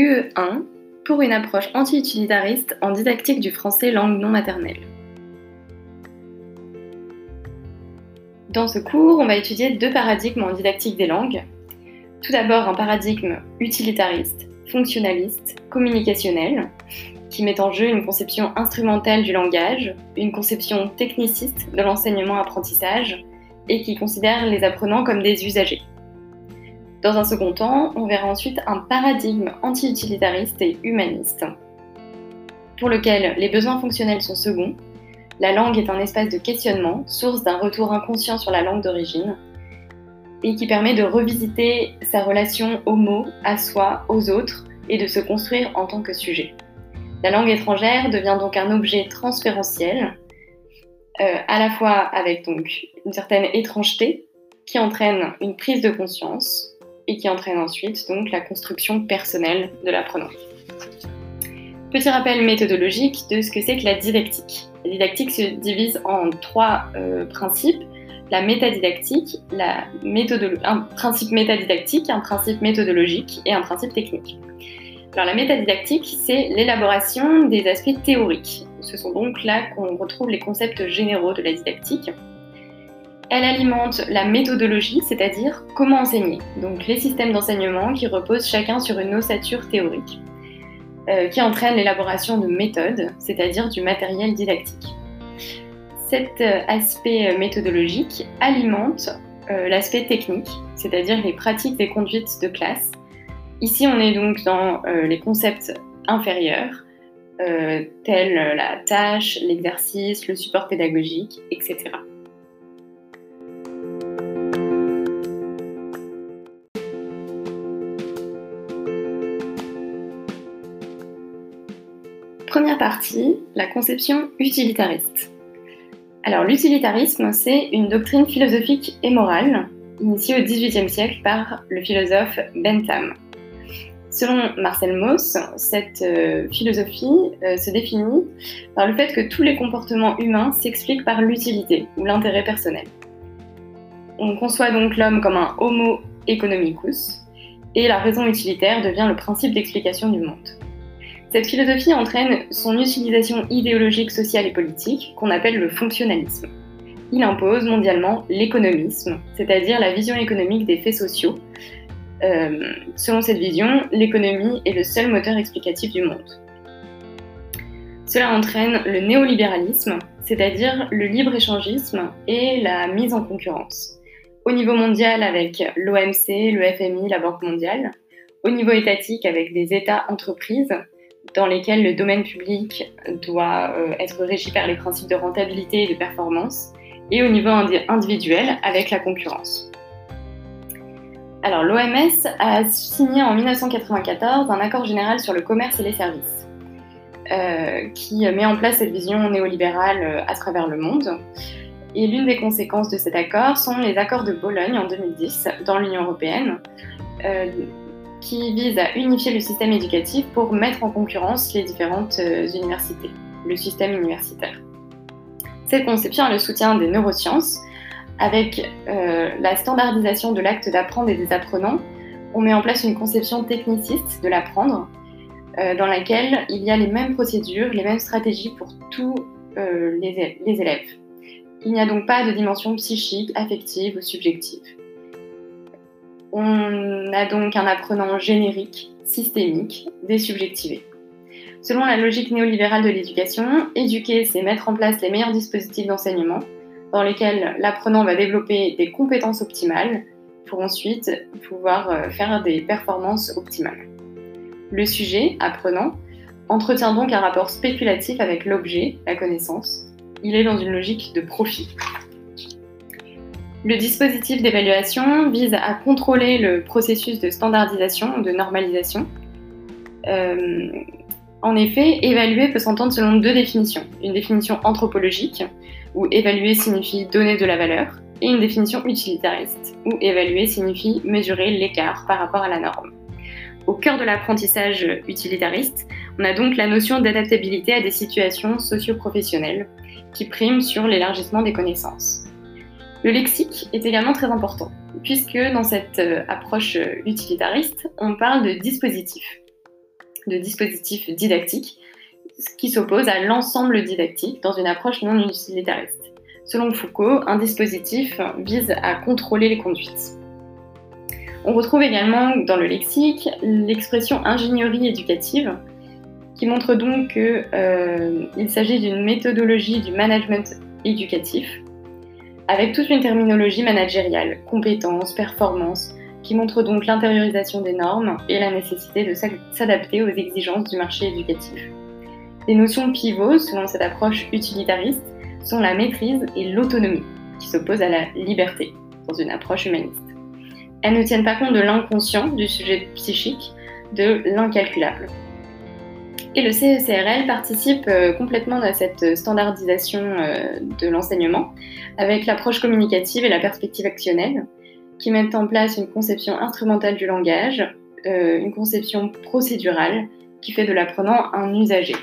UE1 pour une approche anti-utilitariste en didactique du français langue non maternelle. Dans ce cours, on va étudier deux paradigmes en didactique des langues. Tout d'abord, un paradigme utilitariste, fonctionnaliste, communicationnel, qui met en jeu une conception instrumentale du langage, une conception techniciste de l'enseignement-apprentissage, et qui considère les apprenants comme des usagers. Dans un second temps, on verra ensuite un paradigme anti-utilitariste et humaniste, pour lequel les besoins fonctionnels sont seconds, la langue est un espace de questionnement, source d'un retour inconscient sur la langue d'origine, et qui permet de revisiter sa relation aux mots, à soi, aux autres, et de se construire en tant que sujet. La langue étrangère devient donc un objet transférentiel, euh, à la fois avec donc une certaine étrangeté qui entraîne une prise de conscience, et qui entraîne ensuite donc la construction personnelle de l'apprenant. Petit rappel méthodologique de ce que c'est que la didactique. La didactique se divise en trois euh, principes la métadidactique, un principe métadidactique, un principe méthodologique et un principe technique. Alors la métadidactique, c'est l'élaboration des aspects théoriques. Ce sont donc là qu'on retrouve les concepts généraux de la didactique. Elle alimente la méthodologie, c'est-à-dire comment enseigner, donc les systèmes d'enseignement qui reposent chacun sur une ossature théorique, euh, qui entraîne l'élaboration de méthodes, c'est-à-dire du matériel didactique. Cet euh, aspect méthodologique alimente euh, l'aspect technique, c'est-à-dire les pratiques des conduites de classe. Ici, on est donc dans les concepts inférieurs, tels la tâche, l'exercice, le support pédagogique, etc. Première partie, la conception utilitariste. Alors l'utilitarisme, c'est une doctrine philosophique et morale initiée au XVIIIe siècle par le philosophe Bentham. Selon Marcel Mauss, cette euh, philosophie euh, se définit par le fait que tous les comportements humains s'expliquent par l'utilité ou l'intérêt personnel. On conçoit donc l'homme comme un homo economicus et la raison utilitaire devient le principe d'explication du monde. Cette philosophie entraîne son utilisation idéologique, sociale et politique, qu'on appelle le fonctionnalisme. Il impose mondialement l'économisme, c'est-à-dire la vision économique des faits sociaux. Euh, selon cette vision, l'économie est le seul moteur explicatif du monde. Cela entraîne le néolibéralisme, c'est-à-dire le libre-échangisme et la mise en concurrence. Au niveau mondial avec l'OMC, le FMI, la Banque mondiale. Au niveau étatique avec des États-entreprises dans lesquels le domaine public doit euh, être régi par les principes de rentabilité et de performance, et au niveau individuel avec la concurrence. Alors l'OMS a signé en 1994 un accord général sur le commerce et les services, euh, qui met en place cette vision néolibérale euh, à travers le monde. Et l'une des conséquences de cet accord sont les accords de Bologne en 2010 dans l'Union européenne, qui vise à unifier le système éducatif pour mettre en concurrence les différentes euh, universités, le système universitaire. Cette conception a le soutien des neurosciences. Avec euh, la standardisation de l'acte d'apprendre et des apprenants, on met en place une conception techniciste de l'apprendre, euh, dans laquelle il y a les mêmes procédures, les mêmes stratégies pour tous les élèves. Il n'y a donc pas de dimension psychique, affective ou subjective. On a donc un apprenant générique, systémique, désubjectivé. Selon la logique néolibérale de l'éducation, éduquer, c'est mettre en place les meilleurs dispositifs d'enseignement dans lesquels l'apprenant va développer des compétences optimales pour ensuite pouvoir euh, faire des performances optimales. Le sujet, apprenant, entretient donc un rapport spéculatif avec l'objet, la connaissance. Il est dans une logique de profit. Le dispositif d'évaluation vise à contrôler le processus de standardisation de normalisation. Euh, en effet, évaluer peut s'entendre selon deux définitions. Une définition anthropologique, où évaluer signifie donner de la valeur, et une définition utilitariste, où évaluer signifie mesurer l'écart par rapport à la norme. Au cœur de l'apprentissage utilitariste, on a donc la notion d'adaptabilité à des situations socio-professionnelles qui priment sur l'élargissement des connaissances. Le lexique est également très important, puisque dans cette euh, approche euh, utilitariste, on parle de dispositif. de dispositifs didactiques qui s'oppose à l'ensemble didactique dans une approche non utilitariste. Selon Foucault, un dispositif vise à contrôler les conduites. On retrouve également dans le lexique l'expression ingénierie éducative, qui montre donc qu'il euh, s'agit d'une méthodologie du management éducatif, avec toute une terminologie managériale, compétences, performance, qui montre donc l'intériorisation des normes et la nécessité de s'adapter aux exigences du marché éducatif. Les notions pivots, selon cette approche utilitariste, sont la maîtrise et l'autonomie, qui s'opposent à la liberté, dans une approche humaniste. Elles ne tiennent pas compte de l'inconscient, du sujet psychique, de l'incalculable. Et le CECRL participe euh, complètement à cette standardisation euh, de l'enseignement avec l'approche communicative et la perspective actionnelle, qui mettent en place une conception instrumentale du langage, euh, une conception procédurale qui fait de l'apprenant un usager.